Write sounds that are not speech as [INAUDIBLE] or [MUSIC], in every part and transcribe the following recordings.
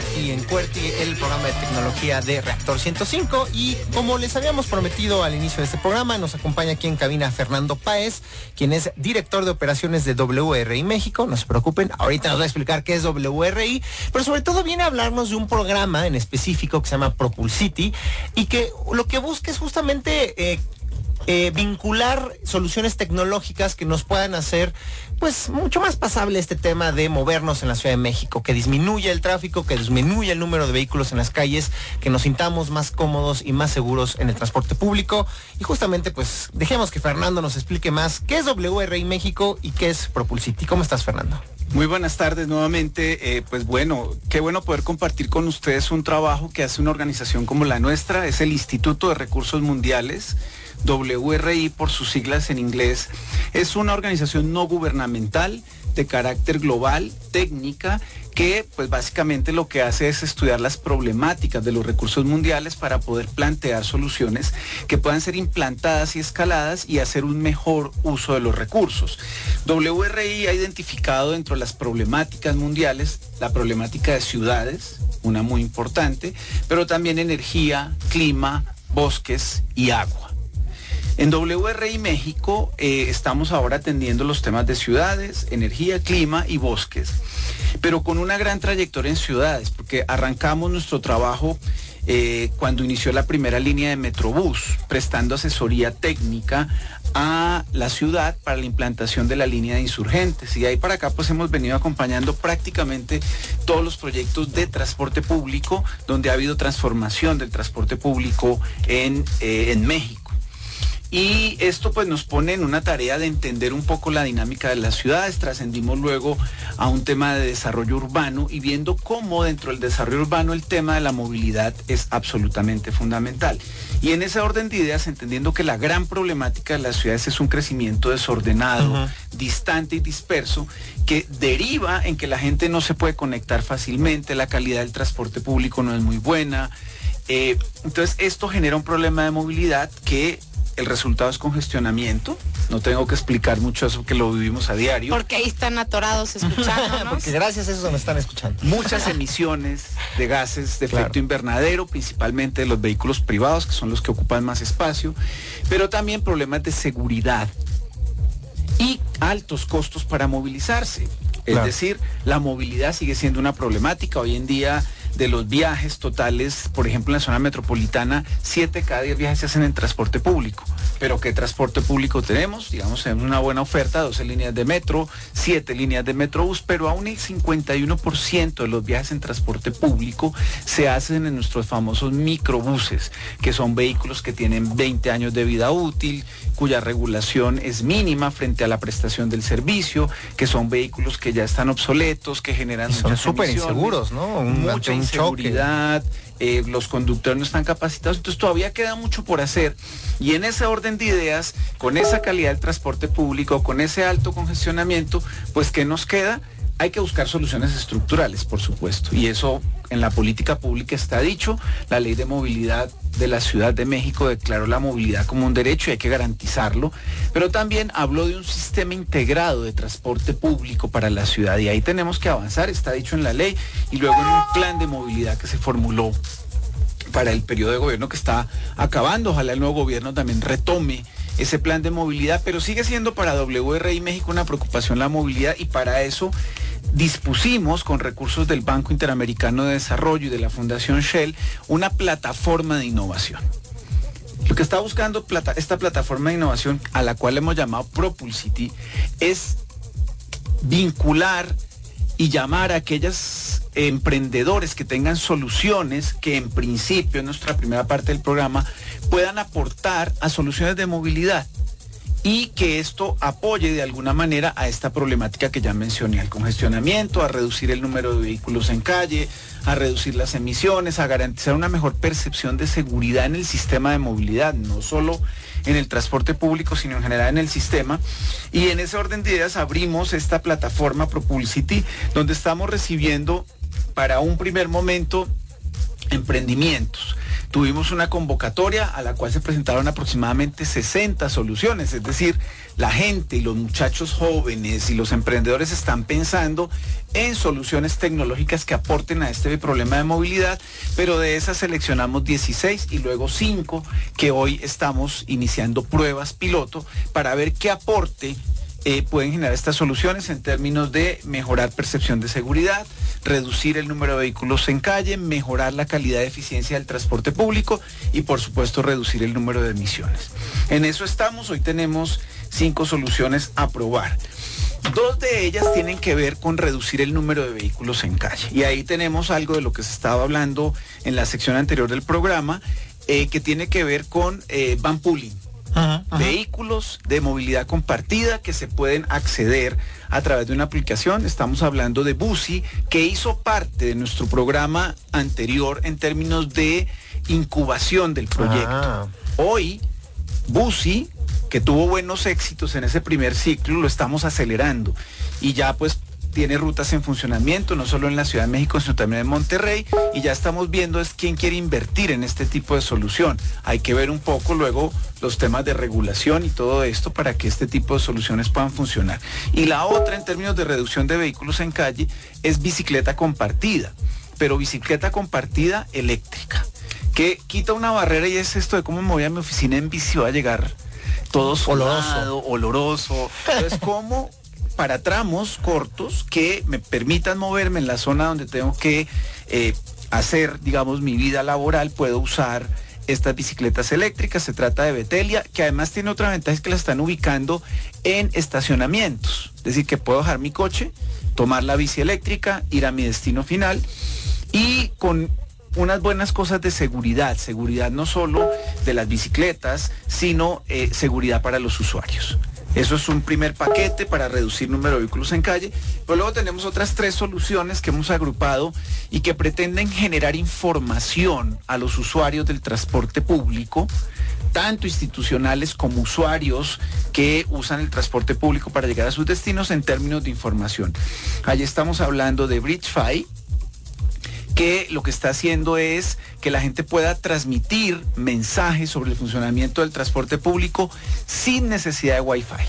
aquí en Cuerti, el programa de tecnología de Reactor 105. Y como les habíamos prometido al inicio de este programa, nos acompaña aquí en cabina Fernando Páez, quien es director de operaciones de WRI México. No se preocupen, ahorita nos va a explicar qué es WRI, pero sobre todo viene a hablarnos de un programa en específico que se llama Propulsity y que lo que busca es justamente eh, eh, vincular soluciones tecnológicas que nos puedan hacer pues mucho más pasable este tema de movernos en la Ciudad de México, que disminuya el tráfico, que disminuya el número de vehículos en las calles, que nos sintamos más cómodos y más seguros en el transporte público. Y justamente pues dejemos que Fernando nos explique más qué es WRI México y qué es Propulsity. ¿Cómo estás Fernando? Muy buenas tardes nuevamente. Eh, pues bueno, qué bueno poder compartir con ustedes un trabajo que hace una organización como la nuestra, es el Instituto de Recursos Mundiales WRI por sus siglas en inglés, es una organización no gubernamental de carácter global, técnica, que pues básicamente lo que hace es estudiar las problemáticas de los recursos mundiales para poder plantear soluciones que puedan ser implantadas y escaladas y hacer un mejor uso de los recursos. WRI ha identificado dentro de las problemáticas mundiales la problemática de ciudades, una muy importante, pero también energía, clima, bosques y agua. En WRI México eh, estamos ahora atendiendo los temas de ciudades, energía, clima y bosques, pero con una gran trayectoria en ciudades, porque arrancamos nuestro trabajo eh, cuando inició la primera línea de Metrobús, prestando asesoría técnica a la ciudad para la implantación de la línea de insurgentes. Y ahí para acá pues hemos venido acompañando prácticamente todos los proyectos de transporte público donde ha habido transformación del transporte público en, eh, en México. Y esto pues nos pone en una tarea de entender un poco la dinámica de las ciudades. Trascendimos luego a un tema de desarrollo urbano y viendo cómo dentro del desarrollo urbano el tema de la movilidad es absolutamente fundamental. Y en ese orden de ideas, entendiendo que la gran problemática de las ciudades es un crecimiento desordenado, distante y disperso, que deriva en que la gente no se puede conectar fácilmente, la calidad del transporte público no es muy buena. Eh, entonces esto genera un problema de movilidad que el resultado es congestionamiento. No tengo que explicar mucho eso que lo vivimos a diario. Porque ahí están atorados escuchando. [LAUGHS] Porque gracias a eso me están escuchando. Muchas emisiones de gases de efecto invernadero, principalmente de los vehículos privados, que son los que ocupan más espacio, pero también problemas de seguridad y altos costos para movilizarse. Es decir, la movilidad sigue siendo una problemática. Hoy en día de los viajes totales, por ejemplo, en la zona metropolitana, 7 cada 10 viajes se hacen en transporte público. Pero ¿qué transporte público tenemos? Digamos, tenemos una buena oferta, 12 líneas de metro, 7 líneas de metrobús, pero aún el 51% de los viajes en transporte público se hacen en nuestros famosos microbuses, que son vehículos que tienen 20 años de vida útil, cuya regulación es mínima frente a la prestación del servicio, que son vehículos que ya están obsoletos, que generan... son súper inseguros, ¿no? mucha inseguridad, eh, los conductores no están capacitados, entonces todavía queda mucho por hacer. Y en ese orden de ideas, con esa calidad del transporte público, con ese alto congestionamiento, pues ¿qué nos queda? Hay que buscar soluciones estructurales, por supuesto, y eso en la política pública está dicho. La ley de movilidad de la Ciudad de México declaró la movilidad como un derecho y hay que garantizarlo, pero también habló de un sistema integrado de transporte público para la ciudad y ahí tenemos que avanzar, está dicho en la ley, y luego en un plan de movilidad que se formuló para el periodo de gobierno que está acabando. Ojalá el nuevo gobierno también retome ese plan de movilidad, pero sigue siendo para WRI México una preocupación la movilidad y para eso dispusimos con recursos del Banco Interamericano de Desarrollo y de la Fundación Shell una plataforma de innovación. Lo que está buscando esta plataforma de innovación a la cual hemos llamado Propulsity es vincular y llamar a aquellos emprendedores que tengan soluciones que en principio en nuestra primera parte del programa puedan aportar a soluciones de movilidad y que esto apoye de alguna manera a esta problemática que ya mencioné, al congestionamiento, a reducir el número de vehículos en calle, a reducir las emisiones, a garantizar una mejor percepción de seguridad en el sistema de movilidad, no solo en el transporte público, sino en general en el sistema. Y en ese orden de ideas abrimos esta plataforma Propulsity, donde estamos recibiendo para un primer momento emprendimientos tuvimos una convocatoria a la cual se presentaron aproximadamente 60 soluciones, es decir, la gente y los muchachos jóvenes y los emprendedores están pensando en soluciones tecnológicas que aporten a este problema de movilidad, pero de esas seleccionamos 16 y luego 5 que hoy estamos iniciando pruebas piloto para ver qué aporte eh, pueden generar estas soluciones en términos de mejorar percepción de seguridad, reducir el número de vehículos en calle, mejorar la calidad de eficiencia del transporte público y por supuesto reducir el número de emisiones. En eso estamos, hoy tenemos cinco soluciones a probar. Dos de ellas tienen que ver con reducir el número de vehículos en calle. Y ahí tenemos algo de lo que se estaba hablando en la sección anterior del programa, eh, que tiene que ver con eh, van pooling vehículos de movilidad compartida que se pueden acceder a través de una aplicación. Estamos hablando de Busi, que hizo parte de nuestro programa anterior en términos de incubación del proyecto. Ah. Hoy, Busi, que tuvo buenos éxitos en ese primer ciclo, lo estamos acelerando. Y ya pues tiene rutas en funcionamiento, no solo en la Ciudad de México, sino también en Monterrey, y ya estamos viendo es quién quiere invertir en este tipo de solución. Hay que ver un poco luego los temas de regulación y todo esto para que este tipo de soluciones puedan funcionar. Y la otra, en términos de reducción de vehículos en calle, es bicicleta compartida, pero bicicleta compartida eléctrica, que quita una barrera y es esto de cómo me voy a mi oficina en bici, va a llegar todo oloroso, oloroso. Entonces, ¿cómo para tramos cortos que me permitan moverme en la zona donde tengo que eh, hacer, digamos, mi vida laboral, puedo usar estas bicicletas eléctricas. Se trata de Betelia, que además tiene otra ventaja, es que la están ubicando en estacionamientos. Es decir, que puedo dejar mi coche, tomar la bici eléctrica, ir a mi destino final y con unas buenas cosas de seguridad, seguridad no solo de las bicicletas, sino eh, seguridad para los usuarios. Eso es un primer paquete para reducir número de vehículos en calle. Pero luego tenemos otras tres soluciones que hemos agrupado y que pretenden generar información a los usuarios del transporte público, tanto institucionales como usuarios que usan el transporte público para llegar a sus destinos en términos de información. Allí estamos hablando de BridgeFi, que lo que está haciendo es que la gente pueda transmitir mensajes sobre el funcionamiento del transporte público sin necesidad de Wi-Fi.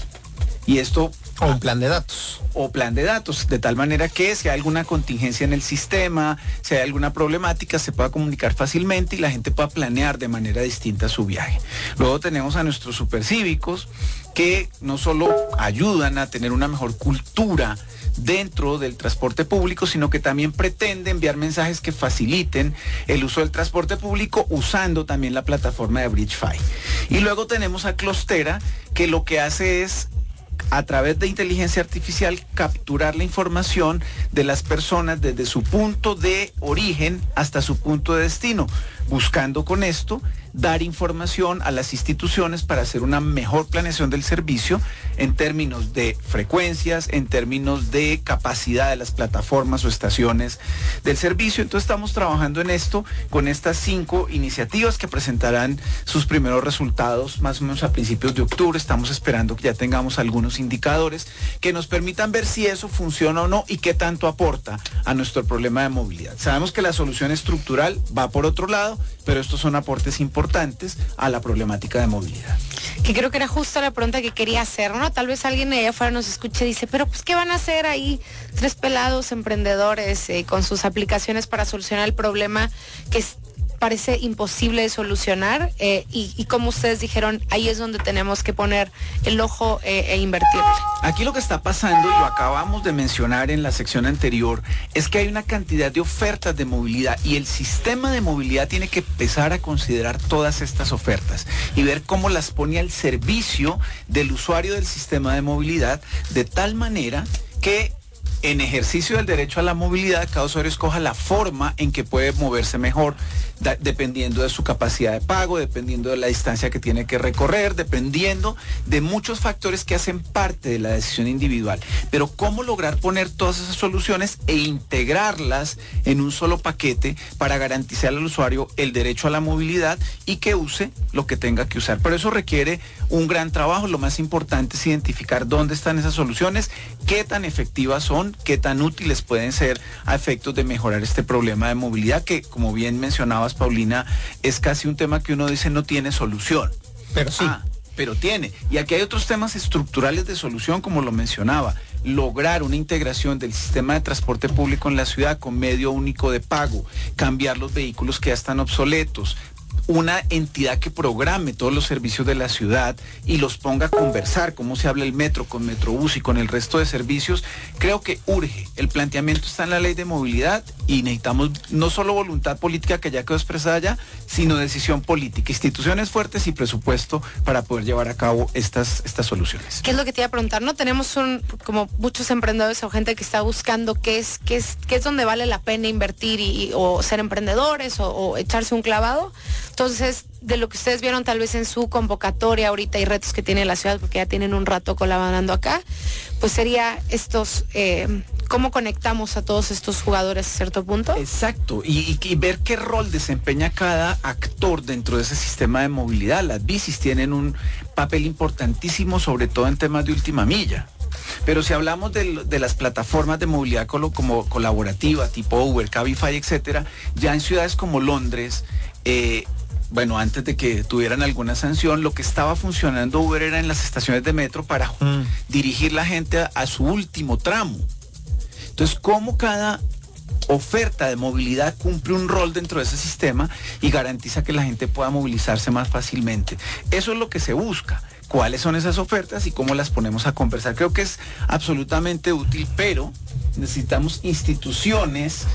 Y esto... O un plan de datos. O plan de datos, de tal manera que si hay alguna contingencia en el sistema, si hay alguna problemática, se pueda comunicar fácilmente y la gente pueda planear de manera distinta su viaje. Luego tenemos a nuestros supercívicos que no solo ayudan a tener una mejor cultura dentro del transporte público, sino que también pretende enviar mensajes que faciliten el uso del transporte público usando también la plataforma de BridgeFi. Y luego tenemos a Clostera, que lo que hace es a través de inteligencia artificial capturar la información de las personas desde su punto de origen hasta su punto de destino, buscando con esto dar información a las instituciones para hacer una mejor planeación del servicio en términos de frecuencias, en términos de capacidad de las plataformas o estaciones del servicio. Entonces estamos trabajando en esto con estas cinco iniciativas que presentarán sus primeros resultados más o menos a principios de octubre. Estamos esperando que ya tengamos algunos indicadores que nos permitan ver si eso funciona o no y qué tanto aporta a nuestro problema de movilidad. Sabemos que la solución estructural va por otro lado, pero estos son aportes importantes a la problemática de movilidad. Que creo que era justo la pregunta que quería hacer, ¿no? Tal vez alguien allá afuera nos escuche y dice, pero pues ¿qué van a hacer ahí tres pelados emprendedores eh, con sus aplicaciones para solucionar el problema que es parece imposible de solucionar eh, y, como ustedes dijeron, ahí es donde tenemos que poner el ojo eh, e invertir. Aquí lo que está pasando, y lo acabamos de mencionar en la sección anterior, es que hay una cantidad de ofertas de movilidad y el sistema de movilidad tiene que empezar a considerar todas estas ofertas y ver cómo las pone al servicio del usuario del sistema de movilidad de tal manera que en ejercicio del derecho a la movilidad, cada usuario escoja la forma en que puede moverse mejor, dependiendo de su capacidad de pago, dependiendo de la distancia que tiene que recorrer, dependiendo de muchos factores que hacen parte de la decisión individual. Pero cómo lograr poner todas esas soluciones e integrarlas en un solo paquete para garantizar al usuario el derecho a la movilidad y que use lo que tenga que usar. Pero eso requiere un gran trabajo. Lo más importante es identificar dónde están esas soluciones, qué tan efectivas son qué tan útiles pueden ser a efectos de mejorar este problema de movilidad que, como bien mencionabas, Paulina, es casi un tema que uno dice no tiene solución. Pero sí. Ah, pero tiene. Y aquí hay otros temas estructurales de solución, como lo mencionaba. Lograr una integración del sistema de transporte público en la ciudad con medio único de pago, cambiar los vehículos que ya están obsoletos, una entidad que programe todos los servicios de la ciudad y los ponga a conversar, cómo se habla el metro con Metrobús y con el resto de servicios, creo que urge. El planteamiento está en la ley de movilidad y necesitamos no solo voluntad política que ya quedó expresada ya, sino decisión política, instituciones fuertes y presupuesto para poder llevar a cabo estas, estas soluciones. ¿Qué es lo que te iba a preguntar? ¿No? Tenemos un, como muchos emprendedores o gente que está buscando qué es, qué es, qué es donde vale la pena invertir y, o ser emprendedores o, o echarse un clavado. Entonces, de lo que ustedes vieron tal vez en su convocatoria ahorita y retos que tiene la ciudad, porque ya tienen un rato colaborando acá, pues sería estos, eh, cómo conectamos a todos estos jugadores a cierto punto. Exacto, y, ver qué rol desempeña cada actor dentro de ese sistema de movilidad. Las bicis tienen un papel importantísimo, sobre todo en temas de última milla. Pero si hablamos de, de, las plataformas de movilidad como, como colaborativa, tipo Uber, Cabify, etcétera, ya en ciudades como Londres, eh, bueno, antes de que tuvieran alguna sanción, lo que estaba funcionando Uber era en las estaciones de metro para mm. dirigir la gente a, a, su último tramo. Entonces, ¿cómo cada oferta de movilidad cumple un rol dentro de ese sistema y garantiza que la gente pueda movilizarse más fácilmente? Eso es lo que se busca. ¿Cuáles son esas ofertas y cómo las ponemos a conversar? Creo que es absolutamente útil, pero necesitamos instituciones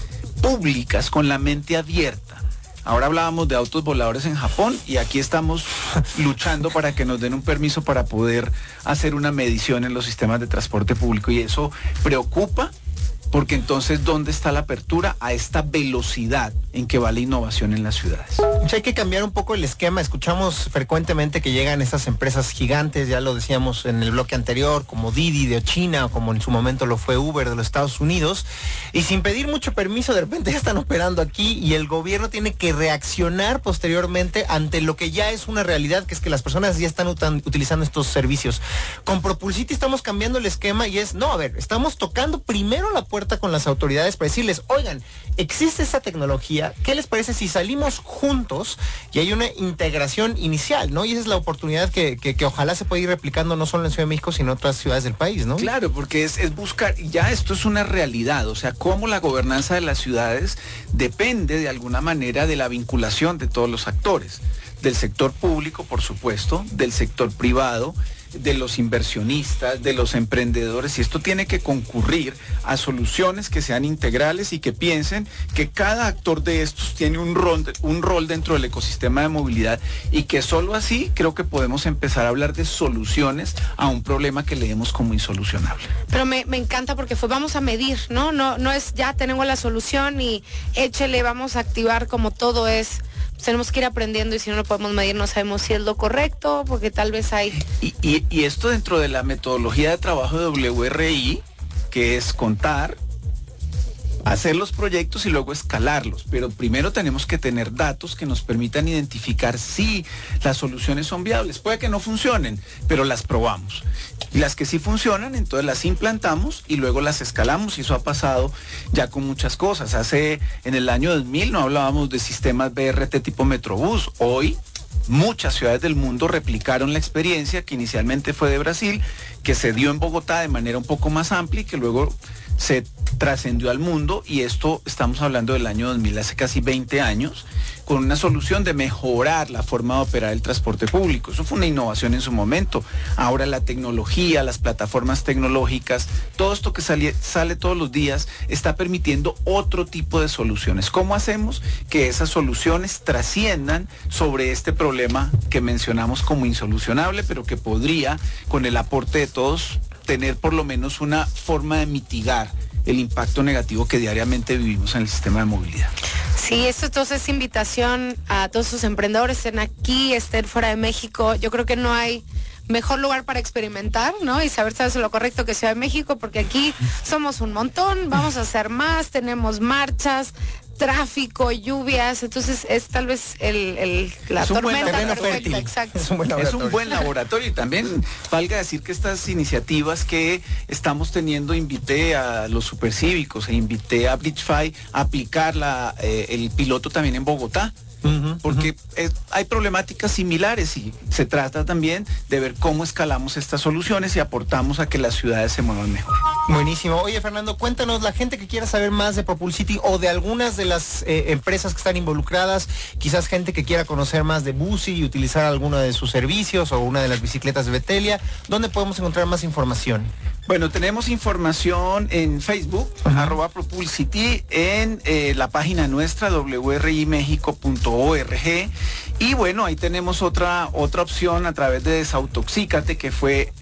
públicas con la mente abierta Ahora hablábamos de autos voladores en Japón y aquí estamos luchando para que nos den un permiso para poder hacer una medición en los sistemas de transporte público y eso preocupa porque entonces, ¿dónde está la apertura a esta velocidad en que va la innovación en las ciudades? Hay que cambiar un poco el esquema. Escuchamos frecuentemente que llegan estas empresas gigantes, ya lo decíamos en el bloque anterior, como Didi de China, como en su momento lo fue Uber de los Estados Unidos, y sin pedir mucho permiso, de repente [LAUGHS] ya están operando aquí y el gobierno tiene que reaccionar posteriormente ante lo que ya es una realidad, que es que las personas ya están utilizando estos servicios. Con Propulsity estamos cambiando el esquema y es, no, a ver, estamos tocando primero la puerta con las autoridades para decirles, oigan, existe esa tecnología, ¿qué les parece si salimos juntos y hay una integración inicial, ¿no? Y esa es la oportunidad que, que, que ojalá se pueda ir replicando no solo en Ciudad de México, sino en otras ciudades del país, ¿no? Claro, porque es, es buscar, ya esto es una realidad, o sea, cómo la gobernanza de las ciudades depende de alguna manera de la vinculación de todos los actores, del sector público, por supuesto, del sector privado, de los inversionistas, de los emprendedores, y esto tiene que concurrir a soluciones que sean integrales y que piensen que cada actor de estos tiene un rol, un rol dentro del ecosistema de movilidad y que solo así creo que podemos empezar a hablar de soluciones a un problema que leemos como insolucionable. Pero me, me encanta porque fue vamos a medir, ¿no? No, no es ya tenemos la solución y échele, vamos a activar como todo es tenemos que ir aprendiendo y si no lo podemos medir no sabemos si es lo correcto, porque tal vez hay... Y, esto dentro de la metodología de trabajo de WRI, que es contar, hacer los proyectos y luego escalarlos. Pero primero tenemos que tener datos que nos permitan identificar si las soluciones son viables. Puede que no funcionen, pero las probamos. Y las que sí funcionan, entonces las implantamos y luego las escalamos. Y eso ha pasado ya con muchas cosas. Hace, en el año 2000 no hablábamos de sistemas BRT tipo Metrobús. Hoy muchas ciudades del mundo replicaron la experiencia que inicialmente fue de Brasil, que se dio en Bogotá de manera un poco más amplia y que luego se trascendió al mundo y esto estamos hablando del año 2000, hace casi 20 años, con una solución de mejorar la forma de operar el transporte público. Eso fue una innovación en su momento. Ahora la tecnología, las plataformas tecnológicas, todo esto que sale, sale todos los días está permitiendo otro tipo de soluciones. ¿Cómo hacemos que esas soluciones trasciendan sobre este problema que mencionamos como insolucionable, pero que podría, con el aporte de todos, tener por lo menos una forma de mitigar el impacto negativo que diariamente vivimos en el sistema de movilidad. Sí, esto entonces es invitación a todos sus emprendedores, estén aquí, estén fuera de México. Yo creo que no hay mejor lugar para experimentar, ¿no? Y saber si lo correcto que Ciudad de México, porque aquí somos un montón, vamos a hacer más, tenemos marchas, tráfico, lluvias, entonces es tal vez el, la tormenta perfecta, exacto. Es un, buen es un buen laboratorio y también valga decir que estas iniciativas que estamos teniendo, invité a los supercívicos e invité a Bridgefy a aplicar la, eh, el piloto también en Bogotá porque hay problemáticas similares y se trata también de ver cómo escalamos estas soluciones y aportamos a que las ciudades se muevan mejor. Buenísimo. Oye, Fernando, cuéntanos, la gente que quiera saber más de Propulsity o de algunas de las eh, empresas que están involucradas, quizás gente que quiera conocer más de Busi y utilizar alguno de sus servicios o una de las bicicletas de Betelia, ¿dónde podemos encontrar más información? Bueno, tenemos información en Facebook, arroba Propulsity, en eh, la página nuestra wrimexico.org y bueno, ahí tenemos otra, otra opción a través de Desautoxícate, que fue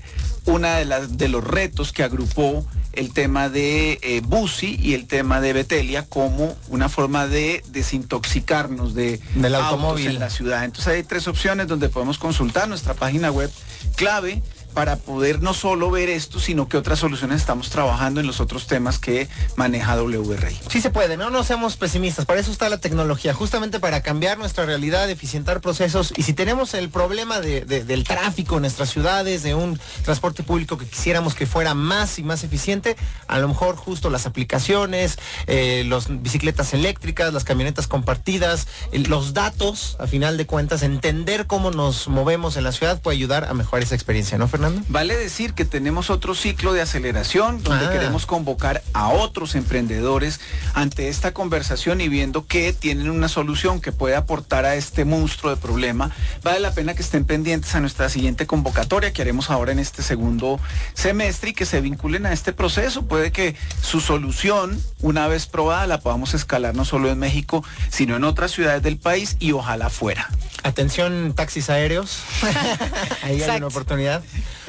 una de las de los retos que agrupó el tema de eh, Busi y el tema de Betelia como una forma de desintoxicarnos de del automóvil en la ciudad. Entonces hay tres opciones donde podemos consultar nuestra página web clave para poder no solo ver esto, sino que otras soluciones estamos trabajando en los otros temas que maneja WRI. Sí se puede, no no seamos pesimistas, para eso está la tecnología, justamente para cambiar nuestra realidad, eficientar procesos y si tenemos el problema del tráfico en nuestras ciudades, de un transporte público que quisiéramos que fuera más y más eficiente, a lo mejor justo las aplicaciones, eh, las bicicletas eléctricas, las camionetas compartidas, los datos, a final de cuentas, entender cómo nos movemos en la ciudad puede ayudar a mejorar esa experiencia, ¿no, Fernando? Vale decir que tenemos otro ciclo de aceleración donde ah. queremos convocar a otros emprendedores ante esta conversación y viendo que tienen una solución que puede aportar a este monstruo de problema. Vale la pena que estén pendientes a nuestra siguiente convocatoria que haremos ahora en este segundo semestre y que se vinculen a este proceso. Puede que su solución, una vez probada, la podamos escalar no solo en México, sino en otras ciudades del país y ojalá fuera. Atención taxis aéreos. [LAUGHS] Ahí hay una oportunidad.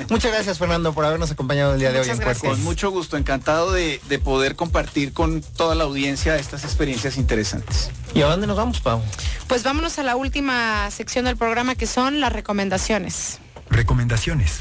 Muchas gracias Fernando por habernos acompañado el día de hoy en Con mucho gusto, encantado de, de, poder compartir con toda la audiencia estas experiencias interesantes. ¿Y a dónde nos vamos, Pau? Pues vámonos a la última sección del programa que son las recomendaciones. Recomendaciones.